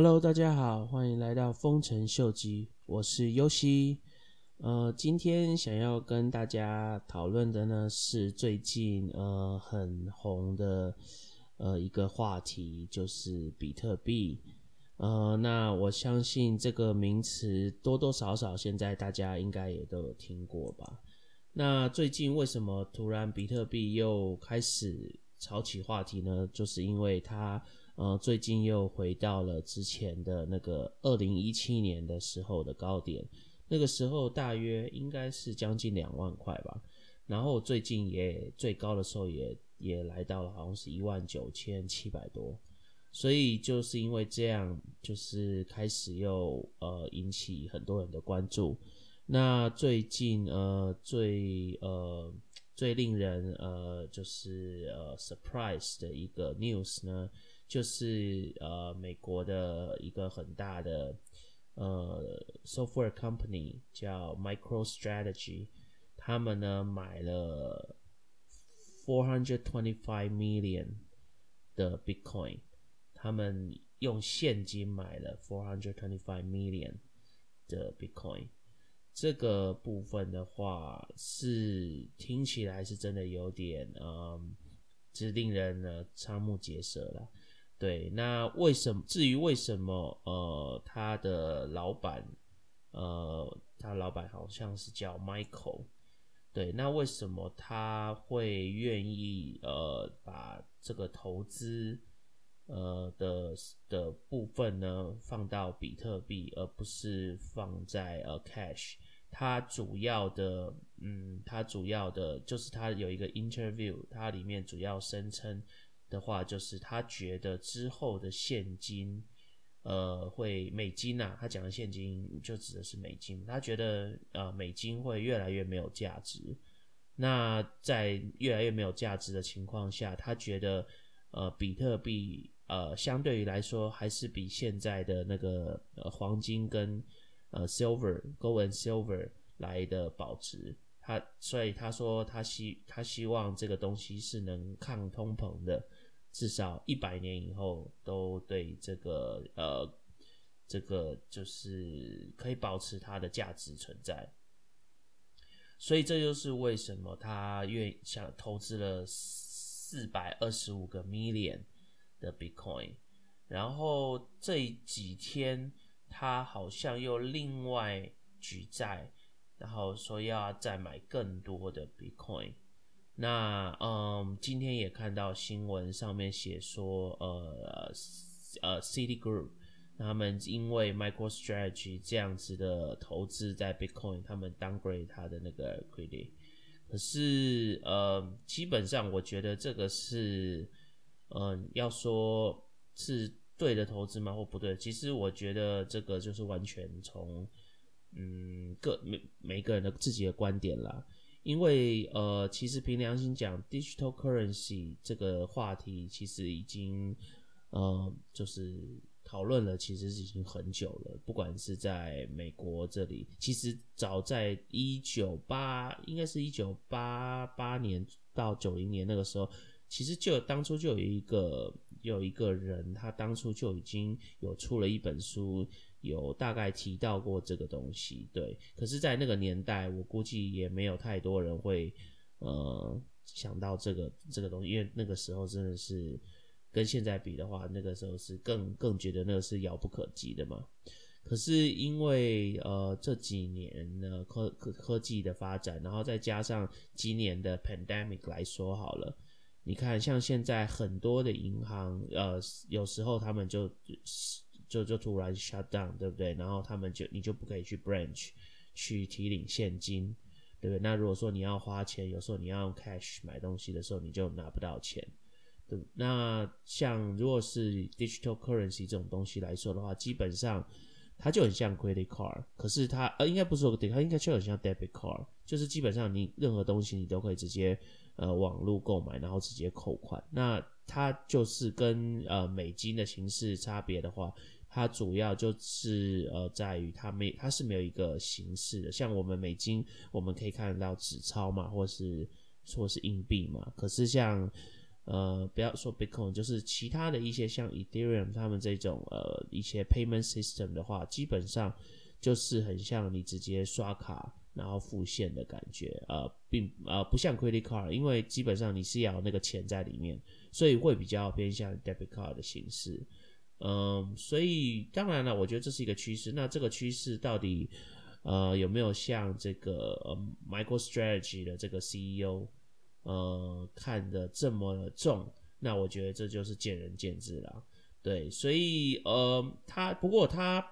Hello，大家好，欢迎来到丰城秀吉，我是优西。呃，今天想要跟大家讨论的呢是最近呃很红的呃一个话题，就是比特币。呃，那我相信这个名词多多少少现在大家应该也都有听过吧？那最近为什么突然比特币又开始炒起话题呢？就是因为它呃最近又回到了之前的那个二零一七年的时候的高点，那个时候大约应该是将近两万块吧。然后最近也最高的时候也也来到了好像是一万九千七百多。所以就是因为这样，就是开始又呃引起很多人的关注。那最近呃最呃最令人呃就是呃 surprise 的一个 news 呢，就是呃美国的一个很大的呃 software company 叫 MicroStrategy，他们呢买了 four hundred twenty five million 的 Bitcoin。他们用现金买了 four hundred twenty five million 的 Bitcoin，这个部分的话是听起来是真的有点嗯，是令人呢瞠目结舌了。对，那为什么？至于为什么？呃，他的老板，呃，他老板好像是叫 Michael。对，那为什么他会愿意呃把这个投资？呃的的部分呢，放到比特币，而不是放在呃 cash。它主要的，嗯，它主要的就是它有一个 interview，它里面主要声称的话，就是他觉得之后的现金，呃，会美金呐，他讲的现金就指的是美金。他觉得呃美金会越来越没有价值。那在越来越没有价值的情况下，他觉得呃比特币。呃，相对于来说，还是比现在的那个呃黄金跟呃 silver gold and silver 来的保值。他所以他说他希他希望这个东西是能抗通膨的，至少一百年以后都对这个呃这个就是可以保持它的价值存在。所以这就是为什么他愿想投资了四百二十五个 million。的 Bitcoin，然后这几天他好像又另外举债，然后说要再买更多的 Bitcoin。那嗯，今天也看到新闻上面写说，呃呃，City Group 他们因为 MicroStrategy 这样子的投资在 Bitcoin，他们 downgrade 他的那个 credit。可是呃，基本上我觉得这个是。嗯，要说是对的投资吗，或不对？其实我觉得这个就是完全从嗯个每每个人的自己的观点啦。因为呃，其实凭良心讲，digital currency 这个话题其实已经呃就是讨论了，其实是已经很久了。不管是在美国这里，其实早在一九八，应该是一九八八年到九零年那个时候。其实就当初就有一个有一个人，他当初就已经有出了一本书，有大概提到过这个东西。对，可是，在那个年代，我估计也没有太多人会呃想到这个这个东西，因为那个时候真的是跟现在比的话，那个时候是更更觉得那个是遥不可及的嘛。可是因为呃这几年呢科科科技的发展，然后再加上今年的 pandemic 来说好了。你看，像现在很多的银行，呃，有时候他们就就就突然 shut down，对不对？然后他们就你就不可以去 branch 去提领现金，对不对？那如果说你要花钱，有时候你要用 cash 买东西的时候，你就拿不到钱，对。那像如果是 digital currency 这种东西来说的话，基本上它就很像 credit card，可是它呃应该不是 credit，它应该就很像 debit card，就是基本上你任何东西你都可以直接。呃，网络购买，然后直接扣款，那它就是跟呃美金的形式差别的话，它主要就是呃在于它没它是没有一个形式的，像我们美金我们可以看得到纸钞嘛，或是或是硬币嘛，可是像呃，不要说 Bitcoin，就是其他的一些像 Ethereum 他们这种呃一些 payment system 的话，基本上就是很像你直接刷卡然后复现的感觉，呃，并呃不像 credit card，因为基本上你是要那个钱在里面，所以会比较偏向 debit card 的形式。嗯，所以当然了，我觉得这是一个趋势。那这个趋势到底呃有没有像这个 MicroStrategy 的这个 CEO？呃，看的这么重，那我觉得这就是见仁见智了。对，所以呃，他不过他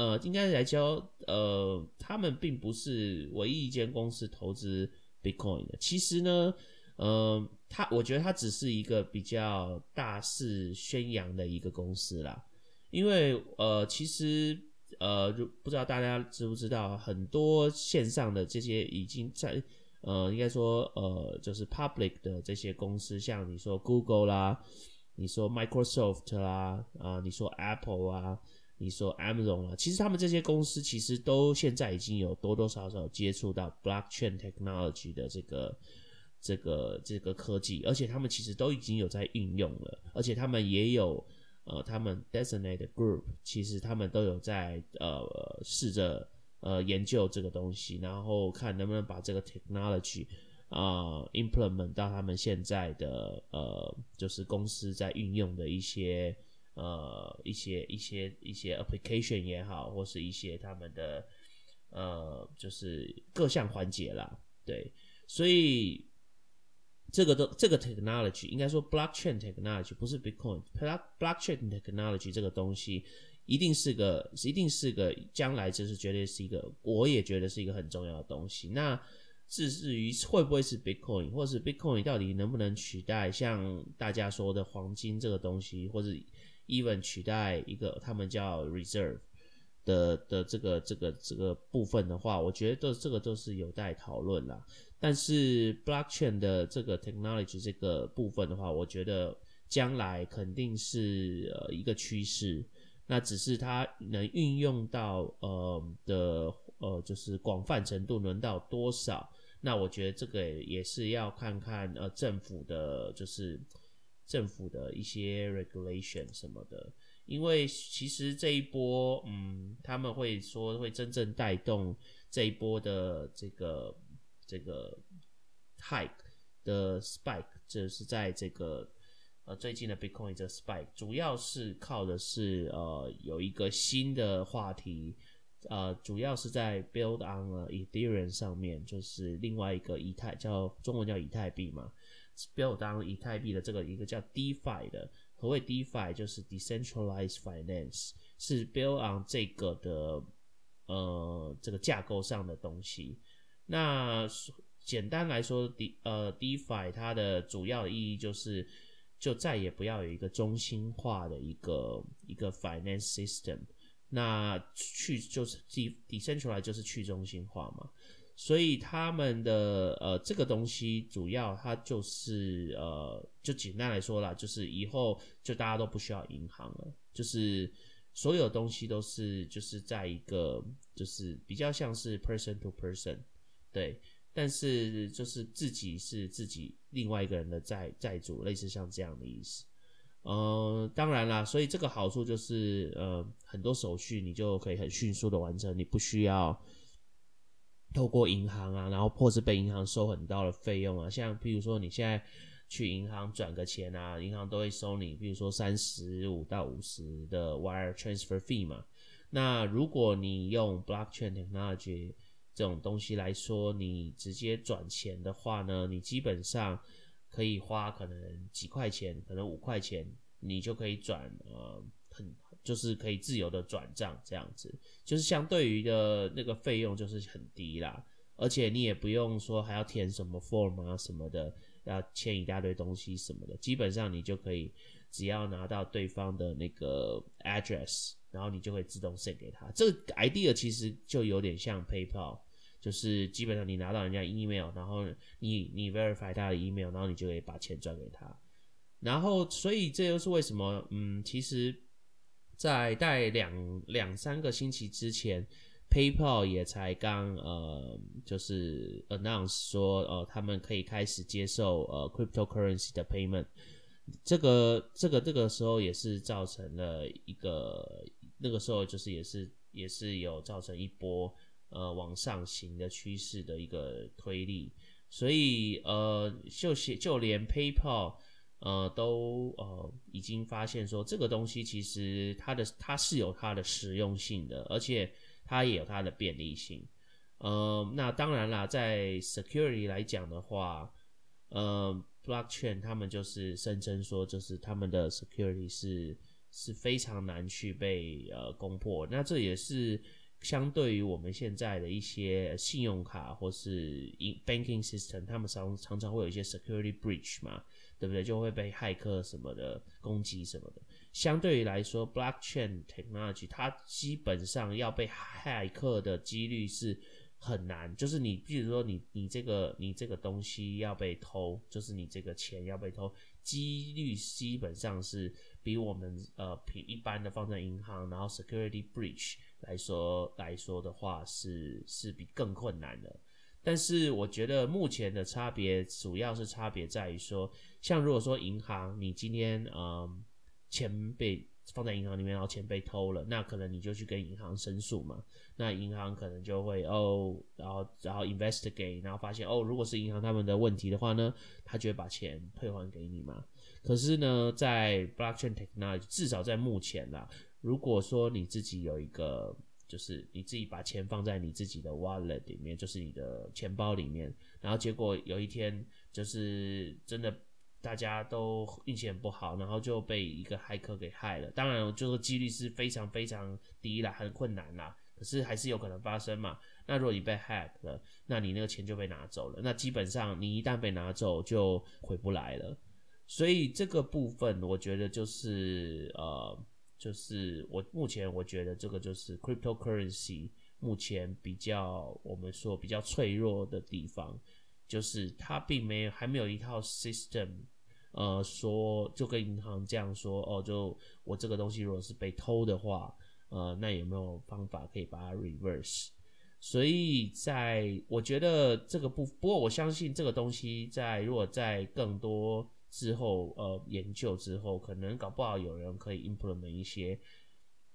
呃，应该来教呃，他们并不是唯一一间公司投资 Bitcoin 的。其实呢，呃，他我觉得他只是一个比较大肆宣扬的一个公司啦。因为呃，其实呃，不知道大家知不知道，很多线上的这些已经在。呃，应该说，呃，就是 public 的这些公司，像你说 Google 啦，你说 Microsoft 啦，啊，你说 Apple 啊，你说 Amazon 啊，其实他们这些公司其实都现在已经有多多少少接触到 blockchain technology 的这个这个这个科技，而且他们其实都已经有在运用了，而且他们也有呃，他们 designated group，其实他们都有在呃试着。呃，研究这个东西，然后看能不能把这个 technology 啊 implement 到他们现在的呃，就是公司在运用的一些呃一些一些一些 application 也好，或是一些他们的呃，就是各项环节啦。对，所以这个都这个 technology 应该说 blockchain technology 不是 Bitcoin，blockchain technology 这个东西。一定是个，一定是个，将来就是绝对是一个，我也觉得是一个很重要的东西。那至于会不会是 Bitcoin，或是 Bitcoin 到底能不能取代像大家说的黄金这个东西，或者 even 取代一个他们叫 Reserve 的的这个这个这个部分的话，我觉得都这个都是有待讨论啦。但是 Blockchain 的这个 technology 这个部分的话，我觉得将来肯定是呃一个趋势。那只是它能运用到呃的呃，就是广泛程度能到多少？那我觉得这个也是要看看呃政府的，就是政府的一些 regulation 什么的。因为其实这一波，嗯，他们会说会真正带动这一波的这个这个 hike 的 spike，就是在这个。呃，最近的 Bitcoin 这 spike 主要是靠的是呃有一个新的话题，呃，主要是在 build on Ethereum 上面，就是另外一个以太叫中文叫以太币嘛，build on 以太币的这个一个叫 DeFi 的，何谓 DeFi 就是 decentralized finance，是 build on 这个的呃这个架构上的东西。那简单来说，D 呃 DeFi 它的主要意义就是。就再也不要有一个中心化的一个一个 finance system，那去就是 de decentralize 就是去中心化嘛，所以他们的呃这个东西主要它就是呃就简单来说啦，就是以后就大家都不需要银行了，就是所有东西都是就是在一个就是比较像是 person to person，对。但是就是自己是自己另外一个人的债债主，类似像这样的意思。呃，当然啦，所以这个好处就是呃很多手续你就可以很迅速的完成，你不需要透过银行啊，然后或是被银行收很高的费用啊。像譬如说你现在去银行转个钱啊，银行都会收你，比如说三十五到五十的 wire transfer fee 嘛。那如果你用 blockchain technology 这种东西来说，你直接转钱的话呢，你基本上可以花可能几块钱，可能五块钱，你就可以转，呃，就是可以自由的转账这样子，就是相对于的那个费用就是很低啦，而且你也不用说还要填什么 form 啊什么的，要签一大堆东西什么的，基本上你就可以只要拿到对方的那个 address。然后你就会自动 send 给他，这个 idea 其实就有点像 PayPal，就是基本上你拿到人家 email，然后你你 verify 他的 email，然后你就可以把钱转给他。然后，所以这又是为什么？嗯，其实，在带两两三个星期之前，PayPal 也才刚呃，就是 announce 说，呃，他们可以开始接受呃 cryptocurrency 的 payment。这个这个这个时候也是造成了一个那个时候就是也是也是有造成一波呃往上行的趋势的一个推力，所以呃就写就连 PayPal 呃都呃已经发现说这个东西其实它的它是有它的实用性的，而且它也有它的便利性。呃，那当然啦，在 security 来讲的话，呃，blockchain 他们就是声称说，就是他们的 security 是是非常难去被呃攻破。那这也是相对于我们现在的一些信用卡或是 banking system，他们常常常会有一些 security breach 嘛，对不对？就会被骇客什么的攻击什么的。相对于来说，blockchain technology 它基本上要被骇客的几率是。很难，就是你，比如说你，你这个，你这个东西要被偷，就是你这个钱要被偷，几率基本上是比我们呃平一般的放在银行，然后 security breach 来说来说的话，是是比更困难的。但是我觉得目前的差别主要是差别在于说，像如果说银行，你今天嗯钱被放在银行里面，然后钱被偷了，那可能你就去跟银行申诉嘛。那银行可能就会哦，然后然后 investigate，然后发现哦，如果是银行他们的问题的话呢，他就会把钱退还给你嘛。可是呢，在 blockchain technology，至少在目前啦，如果说你自己有一个，就是你自己把钱放在你自己的 wallet 里面，就是你的钱包里面，然后结果有一天就是真的。大家都运气很不好，然后就被一个骇客给害了。当然，就是几率是非常非常低啦，很困难啦。可是还是有可能发生嘛。那如果你被 hack 了，那你那个钱就被拿走了。那基本上你一旦被拿走，就回不来了。所以这个部分，我觉得就是呃，就是我目前我觉得这个就是 cryptocurrency 目前比较我们说比较脆弱的地方。就是它并没有还没有一套 system，呃，说就跟银行这样说哦，就我这个东西如果是被偷的话，呃，那有没有方法可以把它 reverse？所以在我觉得这个不，不过我相信这个东西在如果在更多之后呃研究之后，可能搞不好有人可以 implement 一些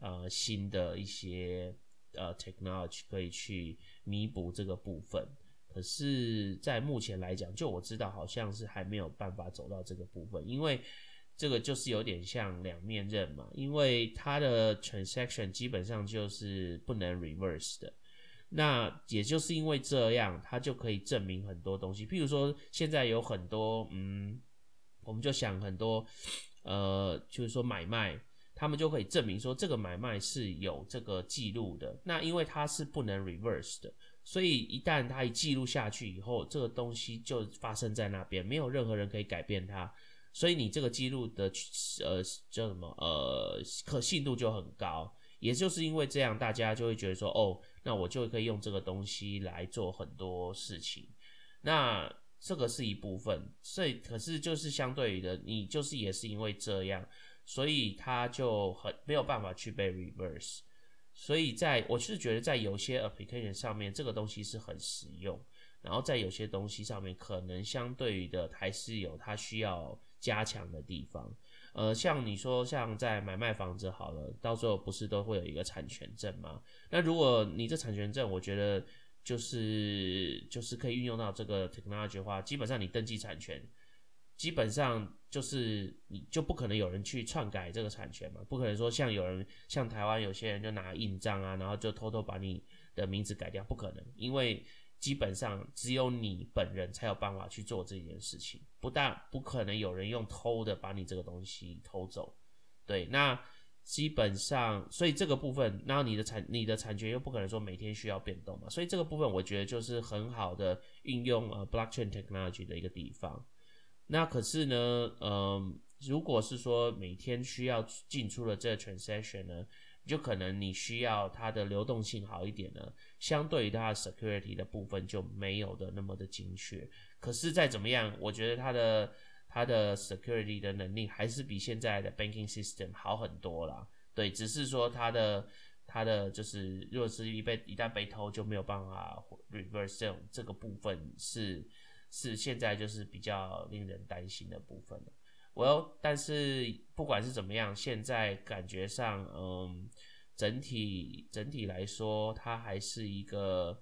呃新的一些呃 technology 可以去弥补这个部分。可是，在目前来讲，就我知道，好像是还没有办法走到这个部分，因为这个就是有点像两面刃嘛。因为它的 transaction 基本上就是不能 reverse 的，那也就是因为这样，它就可以证明很多东西。譬如说，现在有很多，嗯，我们就想很多，呃，就是说买卖，他们就可以证明说这个买卖是有这个记录的。那因为它是不能 reverse 的。所以一旦它一记录下去以后，这个东西就发生在那边，没有任何人可以改变它。所以你这个记录的呃叫什么呃可信度就很高。也就是因为这样，大家就会觉得说，哦，那我就可以用这个东西来做很多事情。那这个是一部分。所以可是就是相对于的，你就是也是因为这样，所以它就很没有办法去被 reverse。所以，在我是觉得，在有些 application 上面，这个东西是很实用。然后，在有些东西上面，可能相对于的还是有它需要加强的地方。呃，像你说，像在买卖房子好了，到时候不是都会有一个产权证吗？那如果你这产权证，我觉得就是就是可以运用到这个 technology 的话，基本上你登记产权。基本上就是你就不可能有人去篡改这个产权嘛，不可能说像有人像台湾有些人就拿印章啊，然后就偷偷把你的名字改掉，不可能，因为基本上只有你本人才有办法去做这件事情，不但不可能有人用偷的把你这个东西偷走，对，那基本上所以这个部分，然后你的产你的产权又不可能说每天需要变动嘛，所以这个部分我觉得就是很好的运用呃 blockchain technology 的一个地方。那可是呢，嗯，如果是说每天需要进出的这个 transaction 呢，就可能你需要它的流动性好一点呢，相对于它的 security 的部分就没有的那么的精确。可是再怎么样，我觉得它的它的 security 的能力还是比现在的 banking system 好很多啦。对，只是说它的它的就是，如果是一被一旦被偷，就没有办法 reverse 这种这个部分是。是现在就是比较令人担心的部分了。我但是不管是怎么样，现在感觉上，嗯，整体整体来说，它还是一个，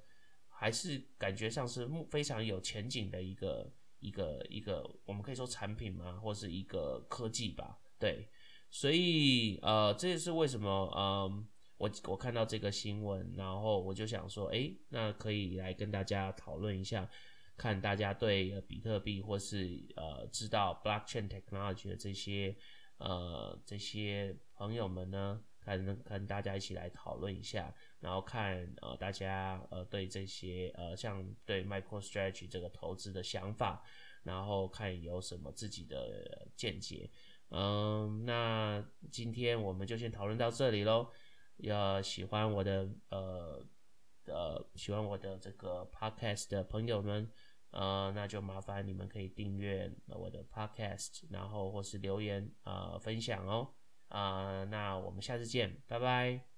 还是感觉上是非常有前景的一个一个一个，我们可以说产品吗，或是一个科技吧，对，所以呃，这也是为什么，嗯。我我看到这个新闻，然后我就想说，哎，那可以来跟大家讨论一下，看大家对比特币或是呃知道 blockchain technology 的这些呃这些朋友们呢，看跟大家一起来讨论一下，然后看呃大家呃对这些呃像对 microstrategy 这个投资的想法，然后看有什么自己的见解。嗯，那今天我们就先讨论到这里喽。要喜欢我的呃呃喜欢我的这个 podcast 的朋友们，呃，那就麻烦你们可以订阅我的 podcast，然后或是留言呃分享哦，啊，那我们下次见，拜拜。